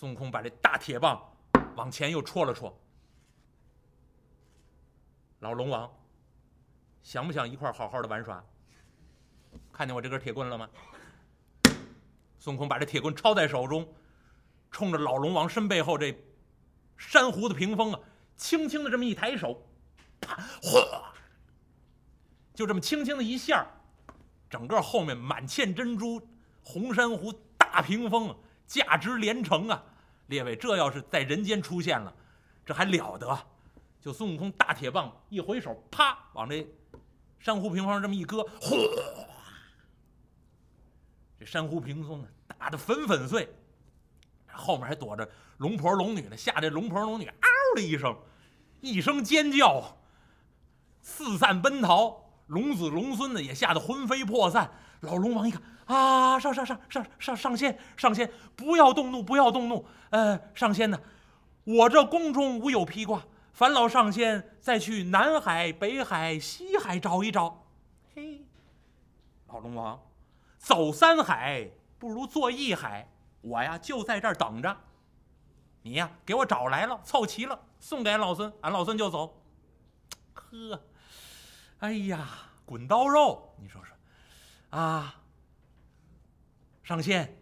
孙悟空把这大铁棒往前又戳了戳。老龙王，想不想一块好好的玩耍？看见我这根铁棍了吗？孙悟空把这铁棍抄在手中，冲着老龙王身背后这珊瑚的屏风啊，轻轻的这么一抬手，啪，哗，就这么轻轻的一下，整个后面满嵌珍珠红珊瑚大屏风，价值连城啊！列位，这要是在人间出现了，这还了得？就孙悟空大铁棒一回手，啪，往这珊瑚屏风这么一搁，哗，这珊瑚屏风打得粉粉碎，后面还躲着龙婆龙女呢，吓这龙婆龙女嗷的一声，一声尖叫，四散奔逃，龙子龙孙呢也吓得魂飞魄散。老龙王一看啊，上上上上上上仙上仙，不要动怒，不要动怒，呃，上仙呢，我这宫中无有披挂。烦劳上仙再去南海、北海、西海找一找。嘿，老龙王，走三海不如坐一海，我呀就在这儿等着。你呀给我找来了，凑齐了，送给俺老孙，俺老孙就走。呵，哎呀，滚刀肉，你说说，啊，上仙，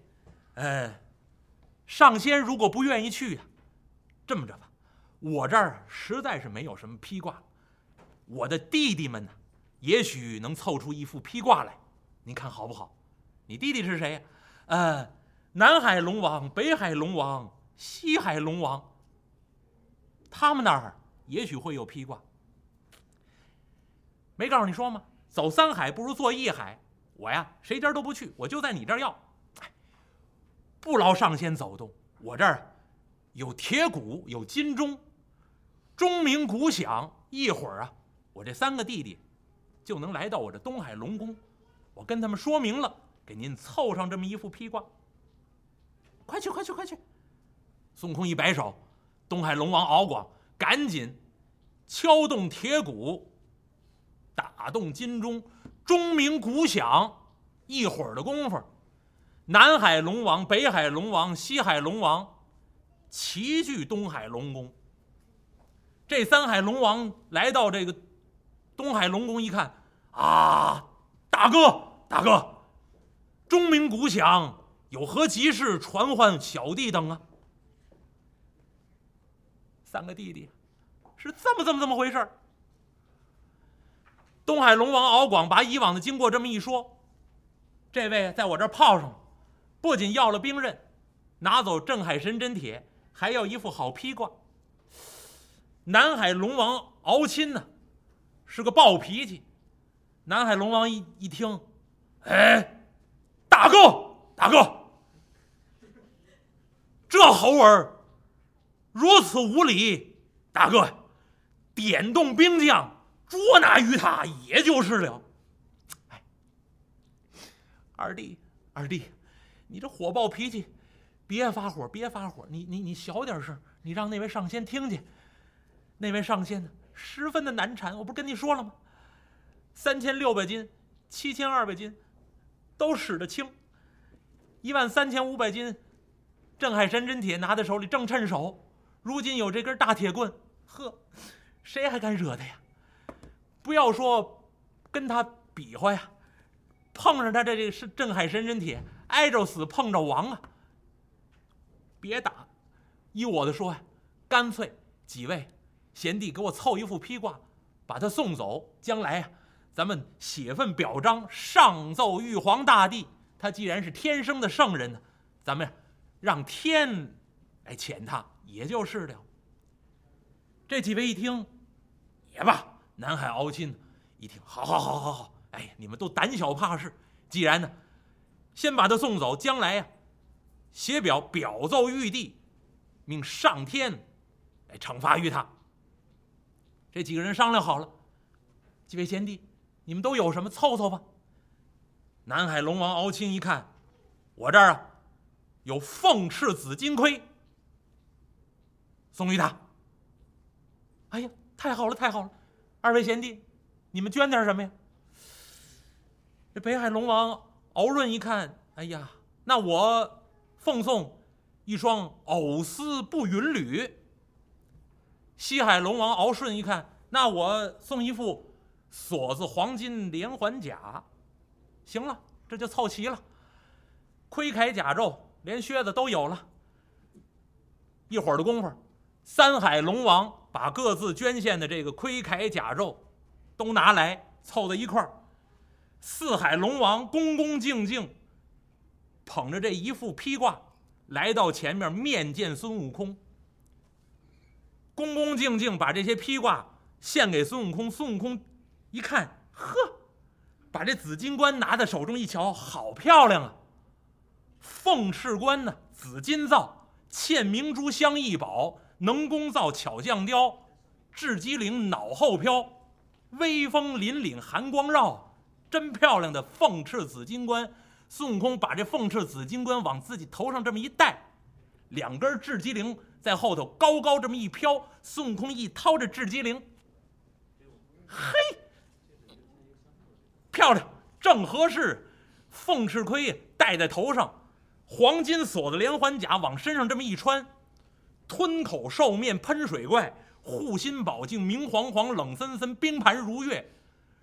呃，上仙如果不愿意去呀，这么着吧。我这儿实在是没有什么披挂，我的弟弟们呢，也许能凑出一副披挂来，您看好不好？你弟弟是谁呀？呃，南海龙王、北海龙王、西海龙王，他们那儿也许会有披挂。没告诉你说吗？走三海不如坐一海，我呀谁家都不去，我就在你这儿要。不劳上仙走动，我这儿有铁鼓，有金钟。钟鸣鼓响，一会儿啊，我这三个弟弟就能来到我这东海龙宫。我跟他们说明了，给您凑上这么一副披挂。快去，快去，快去！孙悟空一摆手，东海龙王敖广赶紧敲动铁鼓，打动金钟，钟鸣鼓响。一会儿的功夫，南海龙王、北海龙王、西海龙王齐聚东海龙宫。这三海龙王来到这个东海龙宫一看，啊，大哥，大哥，钟鸣鼓响，有何急事传唤小弟等啊？三个弟弟是这么这么这么回事东海龙王敖广把以往的经过这么一说，这位在我这儿泡上了，不仅要了兵刃，拿走镇海神针铁，还要一副好披挂。南海龙王敖钦呢，是个暴脾气。南海龙王一一听，哎，大哥，大哥，这猴儿如此无礼，大哥，点动兵将捉拿于他，也就是了。哎，二弟，二弟，你这火爆脾气，别发火，别发火，你你你小点声，你让那位上仙听见。那位上仙呢，十分的难缠。我不是跟你说了吗？三千六百斤，七千二百斤，都使得轻。一万三千五百斤，镇海神针铁拿在手里正趁手。如今有这根大铁棍，呵，谁还敢惹他呀？不要说跟他比划呀，碰上他这这是镇海神针铁，挨着死碰着亡啊！别打，依我的说呀，干脆几位。贤弟，给我凑一副披挂，把他送走。将来呀，咱们写份表彰，上奏玉皇大帝。他既然是天生的圣人呢，咱们让天来遣他，也就是了。这几位一听，也罢。南海敖钦一听，好好好好好，哎，你们都胆小怕事。既然呢，先把他送走，将来呀，写表表奏玉帝，命上天来惩罚于他。这几个人商量好了，几位贤弟，你们都有什么凑凑吧。南海龙王敖钦一看，我这儿啊有凤翅紫金盔，送于他。哎呀，太好了，太好了！二位贤弟，你们捐点什么呀？这北海龙王敖润一看，哎呀，那我奉送一双藕丝步云履。西海龙王敖顺一看，那我送一副锁子黄金连环甲，行了，这就凑齐了。盔铠甲胄，连靴子都有了。一会儿的功夫，三海龙王把各自捐献的这个盔铠甲胄都拿来，凑在一块儿。四海龙王恭恭敬敬捧着这一副披挂，来到前面面见孙悟空。恭恭敬敬把这些披挂献给孙悟空。孙悟空一看，呵，把这紫金冠拿在手中一瞧，好漂亮啊！凤翅冠呢，紫金造，嵌明珠镶异宝，能工造巧匠雕，雉鸡翎脑后飘，威风凛凛寒光绕，真漂亮的凤翅紫金冠。孙悟空把这凤翅紫金冠往自己头上这么一戴，两根雉鸡翎在后头高高这么一飘，孙悟空一掏这雉鸡翎，嘿，漂亮，正合适。凤翅盔戴在头上。黄金锁子连环甲往身上这么一穿，吞口兽面喷水怪，护心宝镜明晃晃，冷森森冰盘如月，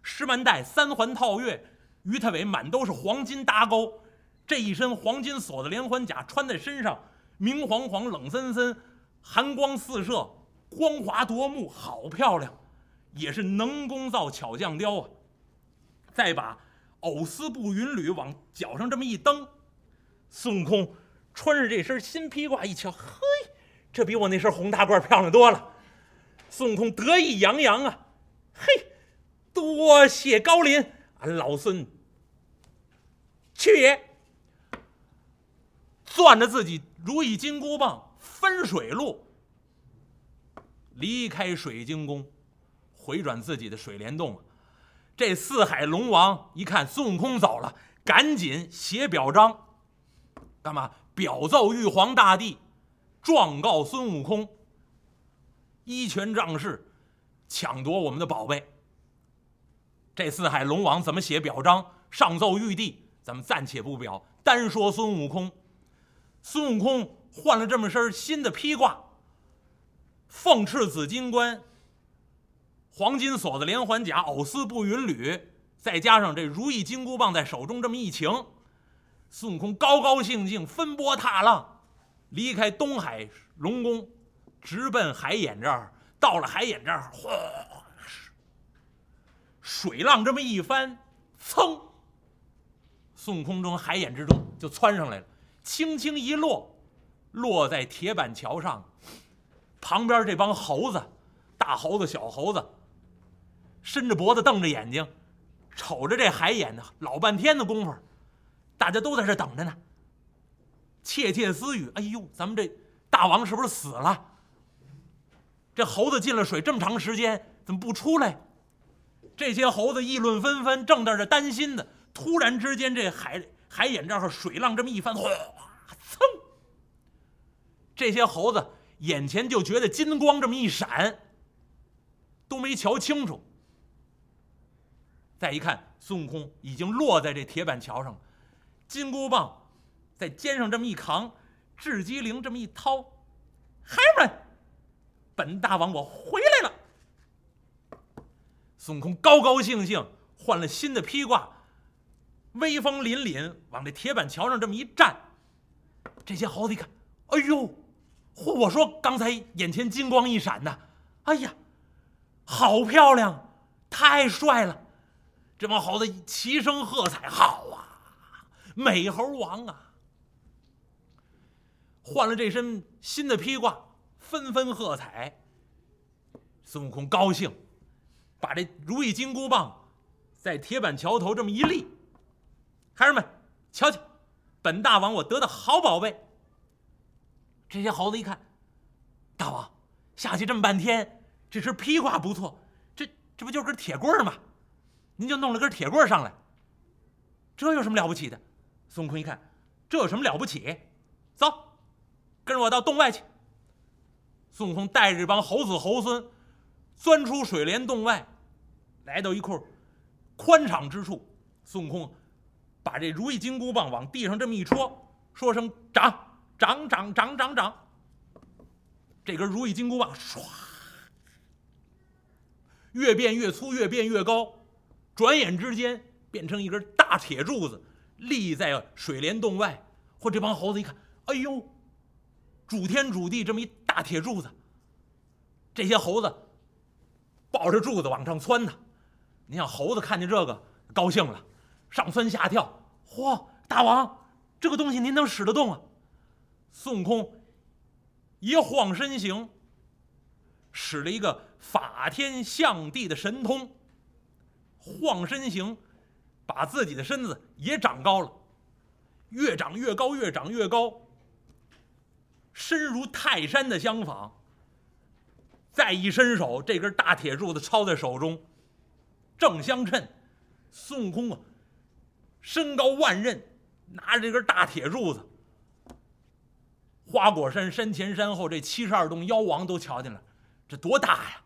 石门带三环套月，鱼太尾满都是黄金搭钩。这一身黄金锁子连环甲穿在身上，明晃晃，冷森森，寒光四射，光华夺目，好漂亮，也是能工造巧匠雕啊！再把藕丝布云履往脚上这么一蹬。孙悟空穿着这身新披挂，一瞧，嘿，这比我那身红大褂漂亮多了。孙悟空得意洋洋啊，嘿，多谢高林，俺老孙去也。攥着自己如意金箍棒，分水路，离开水晶宫，回转自己的水帘洞。这四海龙王一看孙悟空走了，赶紧写表彰。干嘛？表奏玉皇大帝，状告孙悟空，一拳仗势，抢夺我们的宝贝。这四海龙王怎么写表彰？上奏玉帝，咱们暂且不表，单说孙悟空。孙悟空换了这么身新的披挂，凤翅紫金冠，黄金锁子连环甲，藕丝布云履，再加上这如意金箍棒在手中这么一擎。孙悟空高高兴兴，分波踏浪，离开东海龙宫，直奔海眼这儿。到了海眼这儿，哗，水浪这么一翻，噌，孙悟空从海眼之中就窜上来了，轻轻一落，落在铁板桥上。旁边这帮猴子，大猴子、小猴子，伸着脖子，瞪着眼睛，瞅着这海眼呢，老半天的功夫。大家都在这等着呢，窃窃私语：“哎呦，咱们这大王是不是死了？这猴子进了水这么长时间，怎么不出来？”这些猴子议论纷纷，正在这担心呢。突然之间，这海海眼这儿水浪这么一翻，哗，噌！这些猴子眼前就觉得金光这么一闪，都没瞧清楚。再一看，孙悟空已经落在这铁板桥上了。金箍棒在肩上这么一扛，雉鸡翎这么一掏，孩儿们，本大王我回来了。孙悟空高高兴兴换了新的披挂，威风凛凛往这铁板桥上这么一站，这些猴子一看，哎呦，嚯！我说刚才眼前金光一闪呐，哎呀，好漂亮，太帅了！这帮猴子齐声喝彩，好啊！美猴王啊，换了这身新的披挂，纷纷喝彩。孙悟空高兴，把这如意金箍棒在铁板桥头这么一立，孩儿们，瞧瞧，本大王我得的好宝贝。这些猴子一看，大王下去这么半天，这身披挂不错，这这不就是根铁棍吗？您就弄了根铁棍上来，这有什么了不起的？孙悟空一看，这有什么了不起？走，跟着我到洞外去。孙悟空带着这帮猴子猴孙，钻出水帘洞外，来到一块宽敞之处。孙悟空把这如意金箍棒往地上这么一戳，说声“长”，长长长长长，这根如意金箍棒唰，越变越粗，越变越高，转眼之间变成一根大铁柱子，立在水帘洞外。嚯，这帮猴子一看，哎呦，主天主地这么一大铁柱子，这些猴子抱着柱子往上窜呢。你想，猴子看见这个高兴了，上蹿下跳。嚯，大王，这个东西您能使得动啊？孙悟空一晃身形，使了一个法天象地的神通，晃身形，把自己的身子也长高了，越长越高，越长越高，身如泰山的相仿。再一伸手，这根大铁柱子抄在手中。正相称，孙悟空啊，身高万仞，拿着这根大铁柱子。花果山山前山后这七十二洞妖王都瞧见了，这多大呀！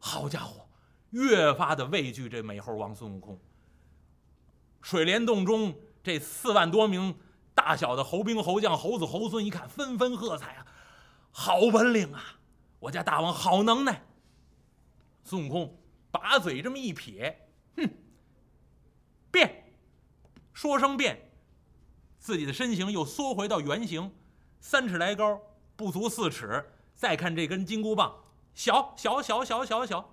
好家伙，越发的畏惧这美猴王孙悟空。水帘洞中这四万多名大小的猴兵猴将、猴子猴孙一看，纷纷喝彩啊！好本领啊！我家大王好能耐！孙悟空。把嘴这么一撇，哼，变，说声变，自己的身形又缩回到原形，三尺来高，不足四尺。再看这根金箍棒，小小小小小小，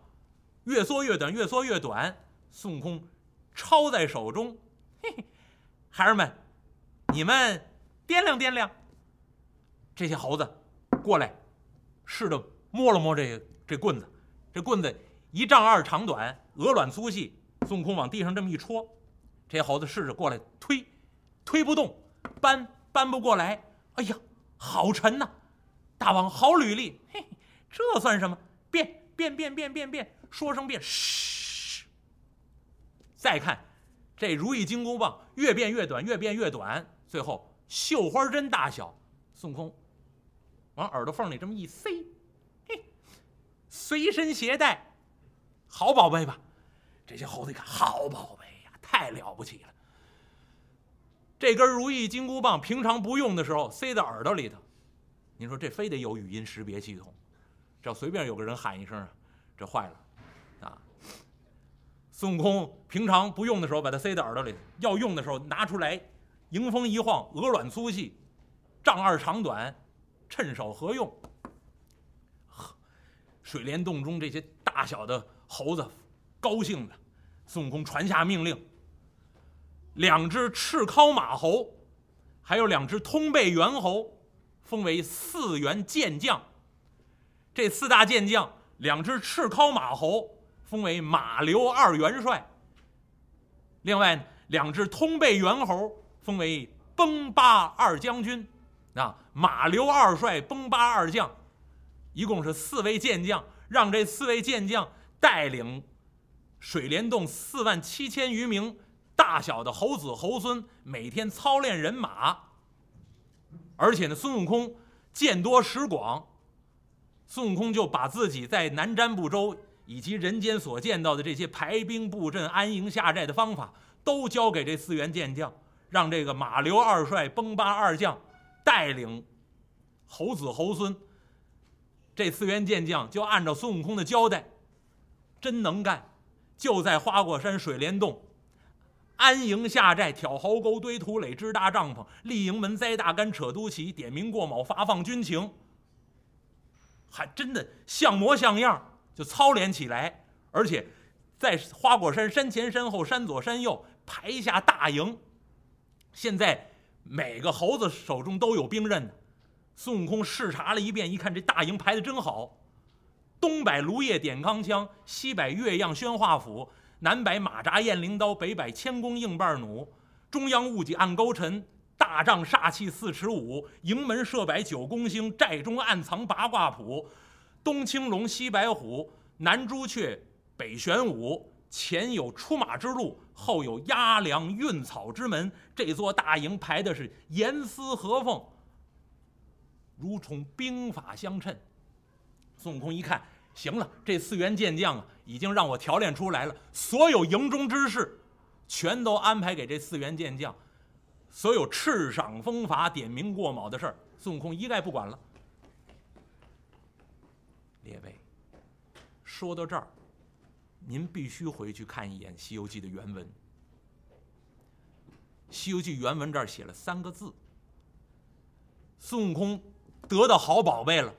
越缩越短，越缩越短。孙悟空抄在手中，嘿嘿，孩儿们，你们掂量掂量。这些猴子过来，试着摸了摸这这棍子，这棍子。一丈二长短，鹅卵粗细。孙悟空往地上这么一戳，这些猴子试着过来推，推不动，搬搬不过来。哎呀，好沉呐！大王好履历，嘿，这算什么？变变变变变变，说声变，嘘。再看这如意金箍棒，越变越短，越变越短，最后绣花针大小。孙悟空往耳朵缝里这么一塞，嘿，随身携带。好宝贝吧，这些猴子一看，好宝贝呀，太了不起了。这根如意金箍棒平常不用的时候塞到耳朵里头，您说这非得有语音识别系统，这随便有个人喊一声，这坏了啊。孙悟空平常不用的时候把它塞在耳朵里，要用的时候拿出来，迎风一晃，鹅卵粗细，丈二长短，趁手合用。水帘洞中这些大小的。猴子高兴的，孙悟空传下命令：两只赤尻马猴，还有两只通背猿猴，封为四员健将。这四大健将，两只赤尻马猴封为马刘二元帅。另外，两只通背猿猴封为崩巴二将军。啊，马刘二帅，崩巴二将，一共是四位健将，让这四位健将。带领水帘洞四万七千余名大小的猴子猴孙，每天操练人马。而且呢，孙悟空见多识广，孙悟空就把自己在南瞻部洲以及人间所见到的这些排兵布阵、安营下寨的方法，都交给这四员健将，让这个马刘二帅、崩巴二将带领猴子猴孙。这四员健将就按照孙悟空的交代。真能干，就在花果山水帘洞安营下寨，挑壕沟，堆土垒，支搭帐篷，立营门，栽大杆，扯督旗，点名过卯，发放军情，还真的像模像样，就操练起来。而且在花果山山前山后、山左山右排下大营。现在每个猴子手中都有兵刃呢孙悟空视察了一遍，一看这大营排的真好。东摆芦叶点钢枪，西摆月样宣化斧，南摆马扎雁翎刀，北摆千弓硬棒弩，中央雾几暗钩沉，大帐煞气四尺五，营门设摆九宫星，寨中暗藏八卦谱，东青龙，西白虎，南朱雀，北玄武，前有出马之路，后有压粮运草之门，这座大营排的是严丝合缝，如同兵法相称。孙悟空一看，行了，这四员健将啊，已经让我调练出来了。所有营中之事，全都安排给这四员健将。所有敕赏风罚、点名过卯的事儿，孙悟空一概不管了。列位，说到这儿，您必须回去看一眼《西游记》的原文。《西游记》原文这儿写了三个字：孙悟空得到好宝贝了，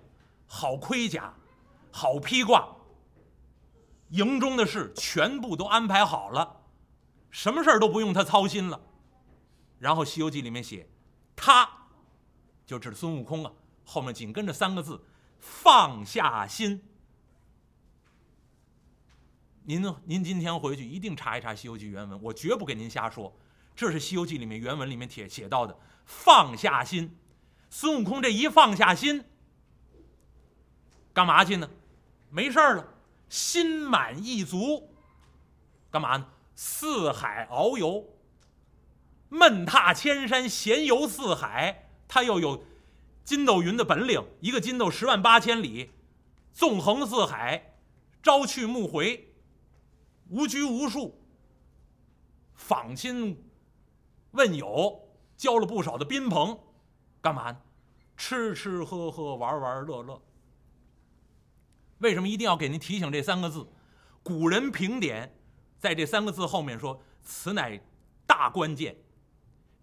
好盔甲，好披挂，营中的事全部都安排好了，什么事儿都不用他操心了。然后《西游记》里面写，他就指孙悟空啊，后面紧跟着三个字。放下心，您您今天回去一定查一查《西游记》原文，我绝不给您瞎说。这是《西游记》里面原文里面写写到的放下心。孙悟空这一放下心，干嘛去呢？没事了，心满意足。干嘛呢？四海遨游，闷踏千山，闲游四海。他又有。筋斗云的本领，一个筋斗十万八千里，纵横四海，朝去暮回，无拘无束，访亲问友，交了不少的宾朋，干嘛呢？吃吃喝喝，玩玩乐乐。为什么一定要给您提醒这三个字？古人评点，在这三个字后面说：“此乃大关键。”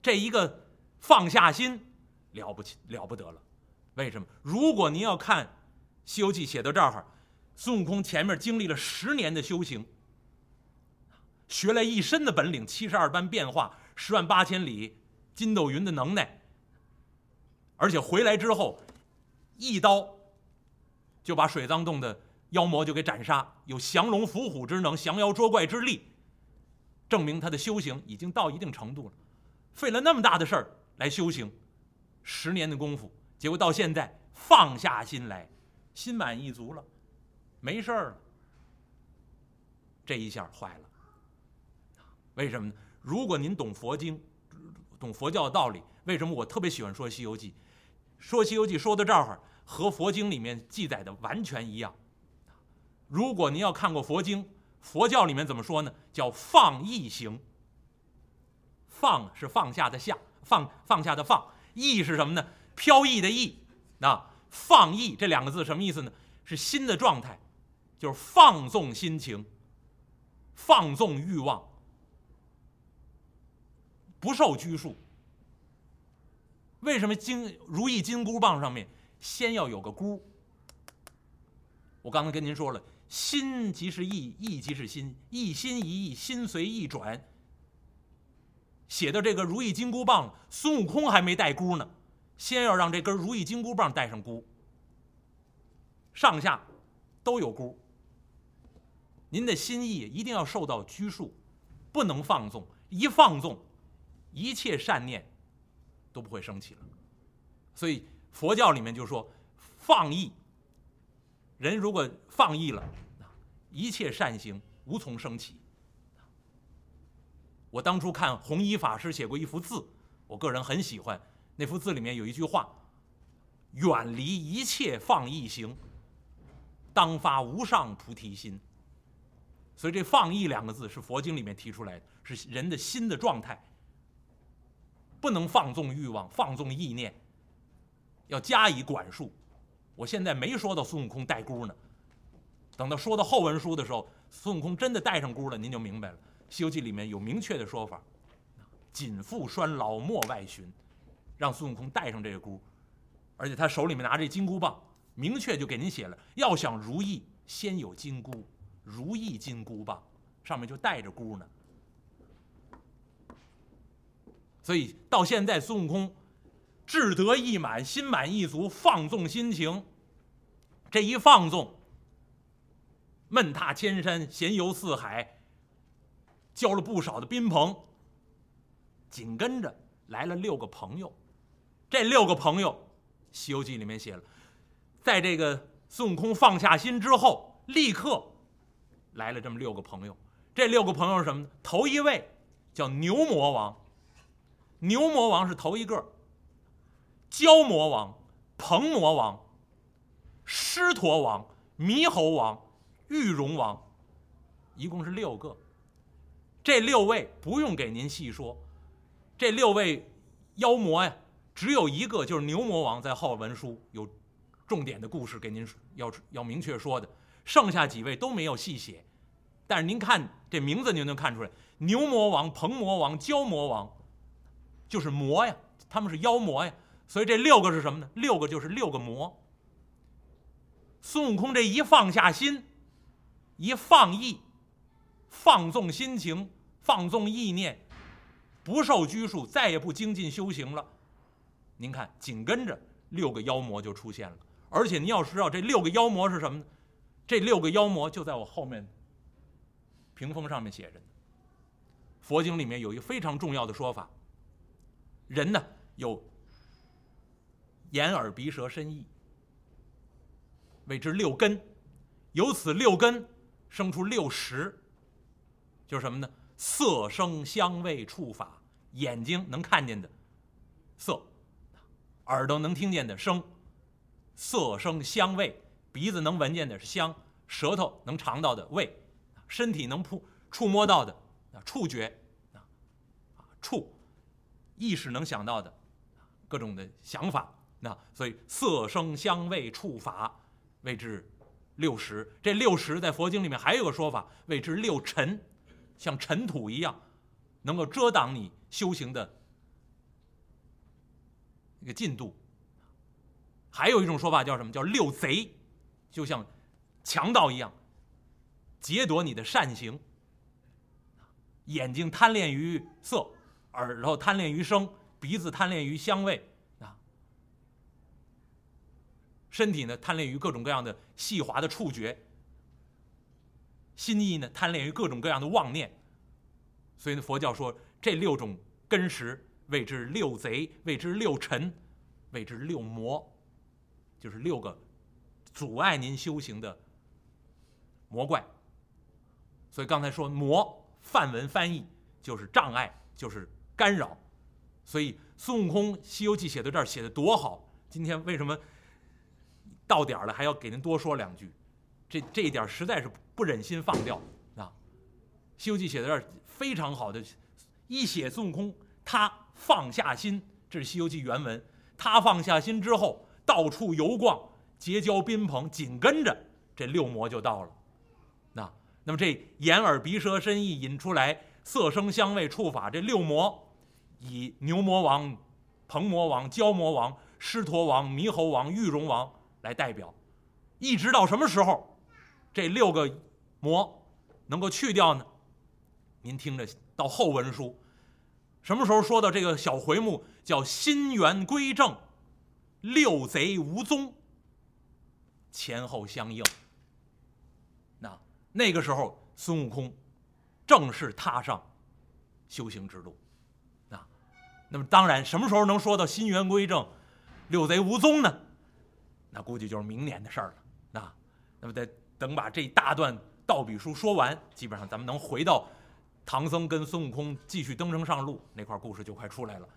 这一个放下心。了不起，了不得了！为什么？如果您要看《西游记》写到这儿，孙悟空前面经历了十年的修行，学来一身的本领，七十二般变化，十万八千里，筋斗云的能耐，而且回来之后，一刀就把水藏洞的妖魔就给斩杀，有降龙伏虎之能，降妖捉怪之力，证明他的修行已经到一定程度了。费了那么大的事儿来修行。十年的功夫，结果到现在放下心来，心满意足了，没事儿了。这一下坏了。为什么呢？如果您懂佛经，懂佛教的道理，为什么我特别喜欢说《西游记》？说《西游记》说到这儿，和佛经里面记载的完全一样。如果您要看过佛经，佛教里面怎么说呢？叫放逸行。放是放下的下，放放下的放。逸是什么呢？飘逸的逸，那放逸这两个字什么意思呢？是心的状态，就是放纵心情，放纵欲望，不受拘束。为什么金如意金箍棒上面先要有个箍？我刚才跟您说了，心即是意，意即是心，一心一意，心随意转。写的这个如意金箍棒，孙悟空还没带箍呢，先要让这根如意金箍棒带上箍，上下都有箍。您的心意一定要受到拘束，不能放纵，一放纵，一切善念都不会升起了。所以佛教里面就说，放逸，人如果放逸了，一切善行无从升起。我当初看弘一法师写过一幅字，我个人很喜欢。那幅字里面有一句话：“远离一切放逸行，当发无上菩提心。”所以这“放逸”两个字是佛经里面提出来的，是人的心的状态，不能放纵欲望、放纵意念，要加以管束。我现在没说到孙悟空带箍呢，等到说到后文书的时候，孙悟空真的带上箍了，您就明白了。《西游记》里面有明确的说法，紧缚拴牢，莫外寻，让孙悟空带上这个箍，而且他手里面拿着金箍棒，明确就给您写了，要想如意，先有金箍，如意金箍棒上面就带着箍呢。所以到现在，孙悟空志得意满，心满意足，放纵心情，这一放纵，闷踏千山，闲游四海。交了不少的宾朋，紧跟着来了六个朋友。这六个朋友，《西游记》里面写了，在这个孙悟空放下心之后，立刻来了这么六个朋友。这六个朋友是什么呢？头一位叫牛魔王，牛魔王是头一个；蛟魔王、鹏魔王、狮驼王、猕猴王、玉龙王，一共是六个。这六位不用给您细说，这六位妖魔呀，只有一个，就是牛魔王在后文书有重点的故事给您要要明确说的，剩下几位都没有细写。但是您看这名字，您能看出来，牛魔王、鹏魔王、蛟魔王，就是魔呀，他们是妖魔呀。所以这六个是什么呢？六个就是六个魔。孙悟空这一放下心，一放意，放纵心情，放纵意念，不受拘束，再也不精进修行了。您看，紧跟着六个妖魔就出现了。而且您要知道，这六个妖魔是什么呢？这六个妖魔就在我后面屏风上面写着。佛经里面有一个非常重要的说法：人呢有眼耳鼻舌身意，谓之六根。由此六根生出六识，就是什么呢？色、声、香味、触、法。眼睛能看见的色，耳朵能听见的声。色声香味，鼻子能闻见的是香，舌头能尝到的味，身体能触触摸到的触觉啊触，意识能想到的各种的想法，那所以色声香味触法谓之六识。这六识在佛经里面还有个说法，谓之六尘，像尘土一样，能够遮挡你修行的一个进度。还有一种说法叫什么？叫六贼，就像强盗一样，劫夺你的善行。眼睛贪恋于色，耳朵贪恋于声，鼻子贪恋于香味，啊，身体呢贪恋于各种各样的细滑的触觉，心意呢贪恋于各种各样的妄念。所以呢，佛教说这六种根识谓之六贼，谓之六尘，谓之六魔。就是六个阻碍您修行的魔怪，所以刚才说魔梵文翻译就是障碍，就是干扰。所以孙悟空《西游记》写到这儿写的多好，今天为什么到点儿了还要给您多说两句？这这一点实在是不忍心放掉啊！《西游记》写到这儿非常好的，一写孙悟空他放下心，这是《西游记》原文，他放下心之后。到处游逛，结交宾朋，紧跟着这六魔就到了。那那么这眼耳鼻舌身意引出来色声香味触法，这六魔以牛魔王、鹏魔王、蛟魔王、狮驼王、猕猴王、玉龙王来代表，一直到什么时候这六个魔能够去掉呢？您听着，到后文书什么时候说到这个小回目叫心源归正？六贼无踪，前后相应。那那个时候，孙悟空正式踏上修行之路。那么当然，什么时候能说到心源归正，六贼无踪呢？那估计就是明年的事儿了。啊，那么得等把这一大段道笔书说完，基本上咱们能回到唐僧跟孙悟空继续登程上路那块故事就快出来了。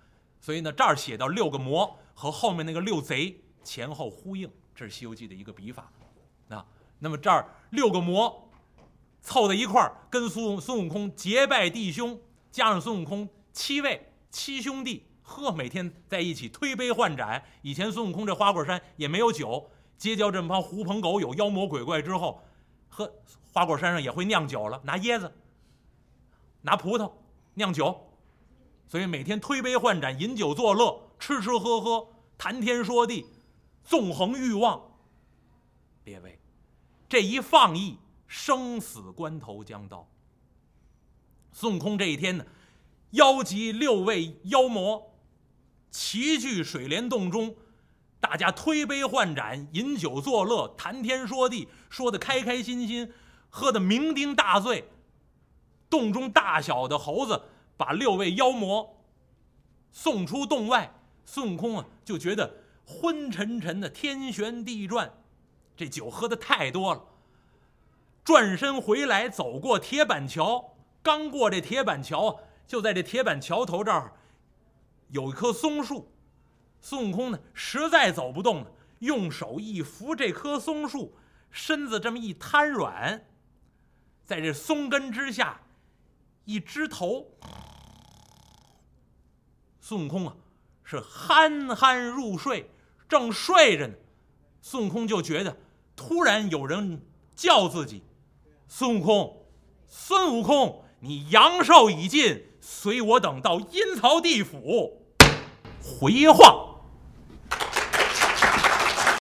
所以呢，这儿写到六个魔和后面那个六贼前后呼应，这是《西游记》的一个笔法。啊，那么这儿六个魔凑在一块儿，跟孙孙悟空结拜弟兄，加上孙悟空七位七兄弟，呵，每天在一起推杯换盏。以前孙悟空这花果山也没有酒，结交这么帮狐朋狗友、妖魔鬼怪之后，呵，花果山上也会酿酒了，拿椰子、拿葡萄酿酒。所以每天推杯换盏，饮酒作乐，吃吃喝喝，谈天说地，纵横欲望。列位，这一放逸，生死关头将到。孙悟空这一天呢，邀集六位妖魔，齐聚水帘洞中，大家推杯换盏，饮酒作乐，谈天说地，说的开开心心，喝得酩酊大醉。洞中大小的猴子。把六位妖魔送出洞外，孙悟空啊就觉得昏沉沉的，天旋地转，这酒喝的太多了。转身回来，走过铁板桥，刚过这铁板桥，就在这铁板桥头这儿有一棵松树。孙悟空呢实在走不动了用手一扶这棵松树身子这么一瘫软在这松根之下一枝头孙悟空啊是酣酣入睡正睡着呢孙悟空就觉得突然有人叫自己孙悟空孙悟空你阳寿已尽随我等到阴曹地府回话。